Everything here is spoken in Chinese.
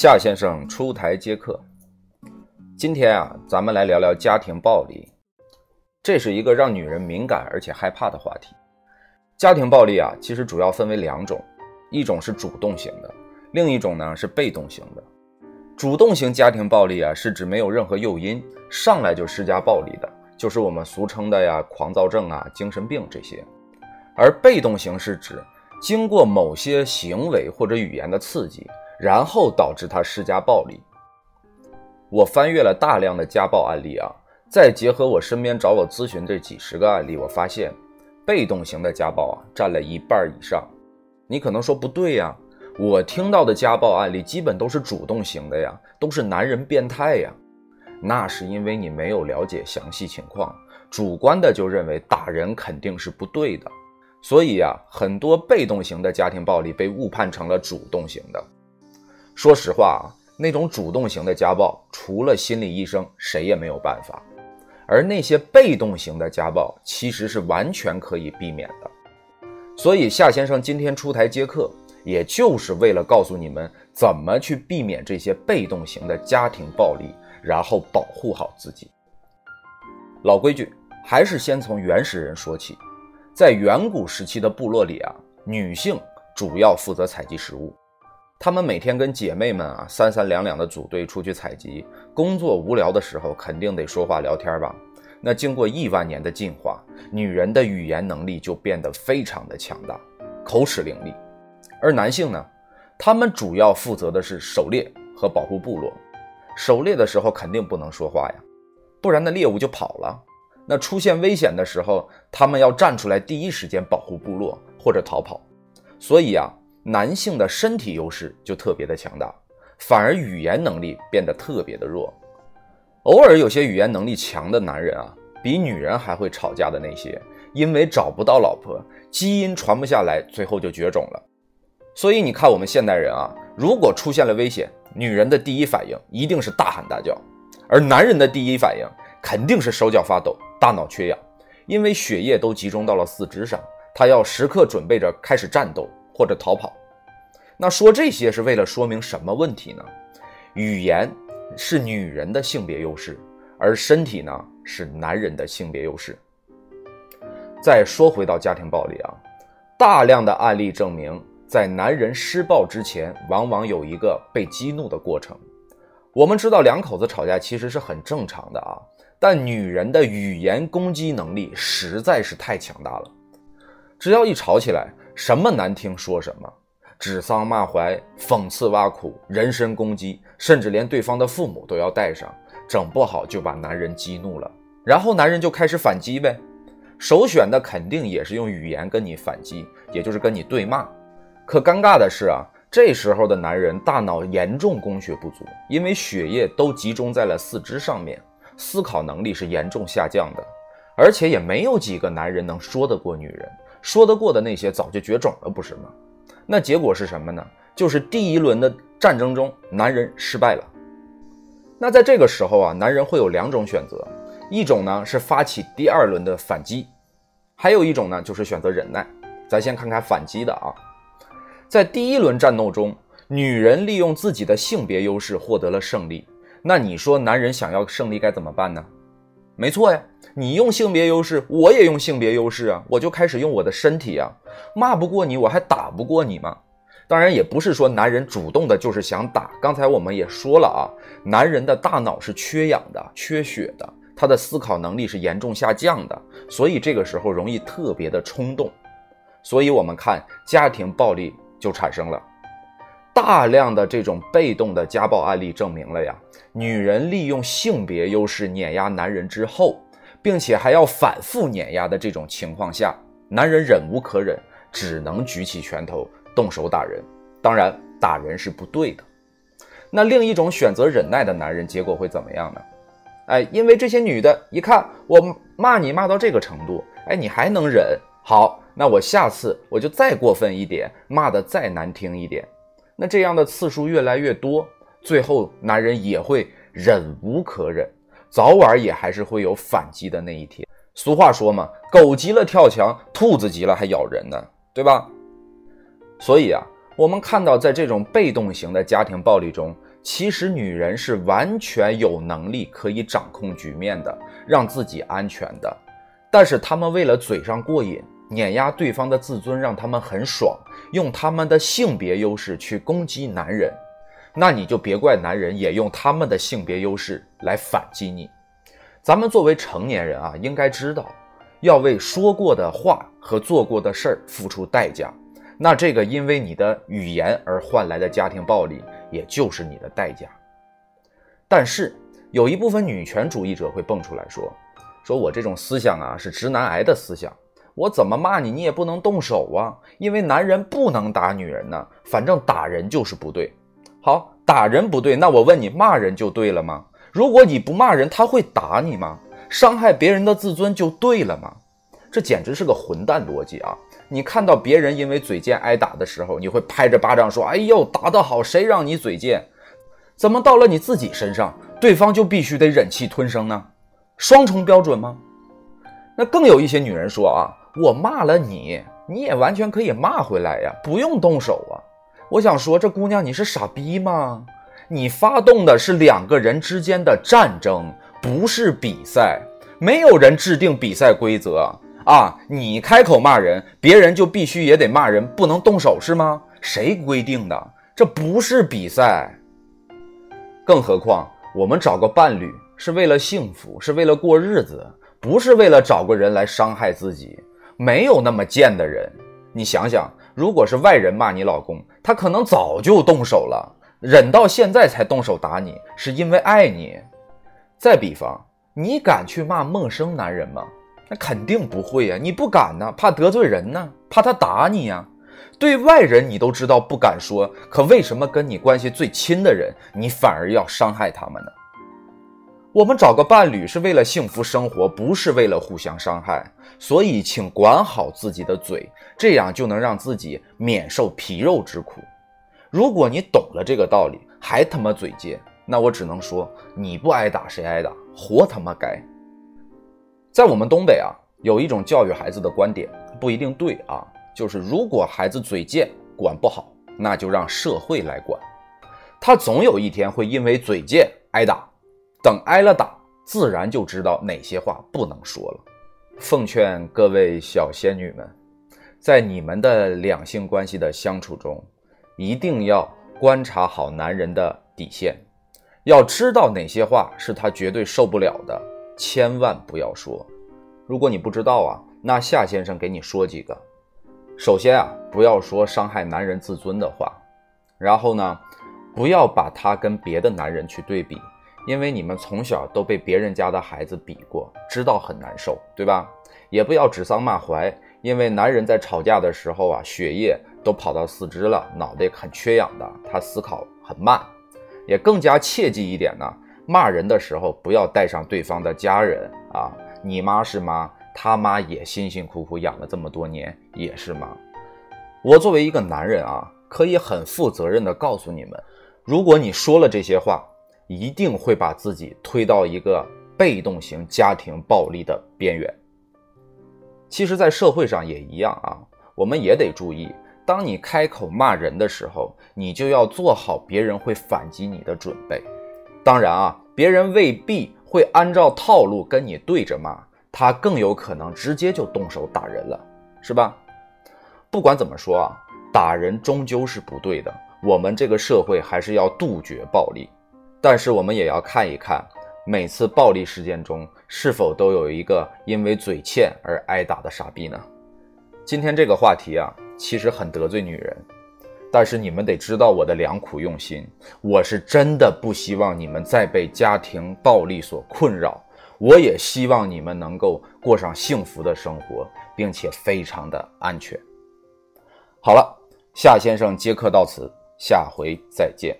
夏先生出台接客。今天啊，咱们来聊聊家庭暴力。这是一个让女人敏感而且害怕的话题。家庭暴力啊，其实主要分为两种，一种是主动型的，另一种呢是被动型的。主动型家庭暴力啊，是指没有任何诱因，上来就施加暴力的，就是我们俗称的呀狂躁症啊、精神病这些。而被动型是指经过某些行为或者语言的刺激。然后导致他施加暴力。我翻阅了大量的家暴案例啊，再结合我身边找我咨询这几十个案例，我发现被动型的家暴啊占了一半以上。你可能说不对呀，我听到的家暴案例基本都是主动型的呀，都是男人变态呀。那是因为你没有了解详细情况，主观的就认为打人肯定是不对的，所以呀，很多被动型的家庭暴力被误判成了主动型的。说实话啊，那种主动型的家暴，除了心理医生，谁也没有办法。而那些被动型的家暴，其实是完全可以避免的。所以夏先生今天出台接客，也就是为了告诉你们怎么去避免这些被动型的家庭暴力，然后保护好自己。老规矩，还是先从原始人说起。在远古时期的部落里啊，女性主要负责采集食物。他们每天跟姐妹们啊三三两两的组队出去采集，工作无聊的时候肯定得说话聊天吧。那经过亿万年的进化，女人的语言能力就变得非常的强大，口齿伶俐。而男性呢，他们主要负责的是狩猎和保护部落。狩猎的时候肯定不能说话呀，不然那猎物就跑了。那出现危险的时候，他们要站出来第一时间保护部落或者逃跑。所以啊。男性的身体优势就特别的强大，反而语言能力变得特别的弱。偶尔有些语言能力强的男人啊，比女人还会吵架的那些，因为找不到老婆，基因传不下来，最后就绝种了。所以你看，我们现代人啊，如果出现了危险，女人的第一反应一定是大喊大叫，而男人的第一反应肯定是手脚发抖、大脑缺氧，因为血液都集中到了四肢上，他要时刻准备着开始战斗。或者逃跑，那说这些是为了说明什么问题呢？语言是女人的性别优势，而身体呢是男人的性别优势。再说回到家庭暴力啊，大量的案例证明，在男人施暴之前，往往有一个被激怒的过程。我们知道两口子吵架其实是很正常的啊，但女人的语言攻击能力实在是太强大了，只要一吵起来。什么难听说什么，指桑骂槐、讽刺挖苦、人身攻击，甚至连对方的父母都要带上，整不好就把男人激怒了，然后男人就开始反击呗。首选的肯定也是用语言跟你反击，也就是跟你对骂。可尴尬的是啊，这时候的男人大脑严重供血不足，因为血液都集中在了四肢上面，思考能力是严重下降的，而且也没有几个男人能说得过女人。说得过的那些早就绝种了，不是吗？那结果是什么呢？就是第一轮的战争中，男人失败了。那在这个时候啊，男人会有两种选择，一种呢是发起第二轮的反击，还有一种呢就是选择忍耐。咱先看看反击的啊，在第一轮战斗中，女人利用自己的性别优势获得了胜利。那你说男人想要胜利该怎么办呢？没错呀。你用性别优势，我也用性别优势啊！我就开始用我的身体啊，骂不过你，我还打不过你吗？当然，也不是说男人主动的就是想打。刚才我们也说了啊，男人的大脑是缺氧的、缺血的，他的思考能力是严重下降的，所以这个时候容易特别的冲动。所以我们看家庭暴力就产生了大量的这种被动的家暴案例，证明了呀，女人利用性别优势碾压男人之后。并且还要反复碾压的这种情况下，男人忍无可忍，只能举起拳头动手打人。当然，打人是不对的。那另一种选择忍耐的男人，结果会怎么样呢？哎，因为这些女的一看我骂你骂到这个程度，哎，你还能忍？好，那我下次我就再过分一点，骂的再难听一点。那这样的次数越来越多，最后男人也会忍无可忍。早晚也还是会有反击的那一天。俗话说嘛，狗急了跳墙，兔子急了还咬人呢，对吧？所以啊，我们看到在这种被动型的家庭暴力中，其实女人是完全有能力可以掌控局面的，让自己安全的。但是他们为了嘴上过瘾，碾压对方的自尊，让他们很爽，用他们的性别优势去攻击男人。那你就别怪男人也用他们的性别优势来反击你。咱们作为成年人啊，应该知道要为说过的话和做过的事儿付出代价。那这个因为你的语言而换来的家庭暴力，也就是你的代价。但是有一部分女权主义者会蹦出来说：“说我这种思想啊是直男癌的思想，我怎么骂你，你也不能动手啊，因为男人不能打女人呢，反正打人就是不对。”好，打人不对，那我问你，骂人就对了吗？如果你不骂人，他会打你吗？伤害别人的自尊就对了吗？这简直是个混蛋逻辑啊！你看到别人因为嘴贱挨打的时候，你会拍着巴掌说：“哎呦，打得好！谁让你嘴贱？”怎么到了你自己身上，对方就必须得忍气吞声呢？双重标准吗？那更有一些女人说啊：“我骂了你，你也完全可以骂回来呀，不用动手啊。”我想说，这姑娘你是傻逼吗？你发动的是两个人之间的战争，不是比赛。没有人制定比赛规则啊！你开口骂人，别人就必须也得骂人，不能动手是吗？谁规定的？这不是比赛。更何况，我们找个伴侣是为了幸福，是为了过日子，不是为了找个人来伤害自己。没有那么贱的人。你想想。如果是外人骂你老公，他可能早就动手了，忍到现在才动手打你，是因为爱你。再比方，你敢去骂陌生男人吗？那肯定不会呀，你不敢呢，怕得罪人呢，怕他打你呀。对外人你都知道不敢说，可为什么跟你关系最亲的人，你反而要伤害他们呢？我们找个伴侣是为了幸福生活，不是为了互相伤害。所以，请管好自己的嘴，这样就能让自己免受皮肉之苦。如果你懂了这个道理，还他妈嘴贱，那我只能说，你不挨打谁挨打？活他妈该！在我们东北啊，有一种教育孩子的观点，不一定对啊，就是如果孩子嘴贱，管不好，那就让社会来管。他总有一天会因为嘴贱挨打。等挨了打，自然就知道哪些话不能说了。奉劝各位小仙女们，在你们的两性关系的相处中，一定要观察好男人的底线，要知道哪些话是他绝对受不了的，千万不要说。如果你不知道啊，那夏先生给你说几个。首先啊，不要说伤害男人自尊的话，然后呢，不要把他跟别的男人去对比。因为你们从小都被别人家的孩子比过，知道很难受，对吧？也不要指桑骂槐，因为男人在吵架的时候啊，血液都跑到四肢了，脑袋很缺氧的，他思考很慢。也更加切记一点呢，骂人的时候不要带上对方的家人啊，你妈是妈，他妈也辛辛苦苦养了这么多年，也是妈。我作为一个男人啊，可以很负责任的告诉你们，如果你说了这些话。一定会把自己推到一个被动型家庭暴力的边缘。其实，在社会上也一样啊，我们也得注意，当你开口骂人的时候，你就要做好别人会反击你的准备。当然啊，别人未必会按照套路跟你对着骂，他更有可能直接就动手打人了，是吧？不管怎么说啊，打人终究是不对的，我们这个社会还是要杜绝暴力。但是我们也要看一看，每次暴力事件中是否都有一个因为嘴欠而挨打的傻逼呢？今天这个话题啊，其实很得罪女人，但是你们得知道我的良苦用心，我是真的不希望你们再被家庭暴力所困扰，我也希望你们能够过上幸福的生活，并且非常的安全。好了，夏先生接客到此，下回再见。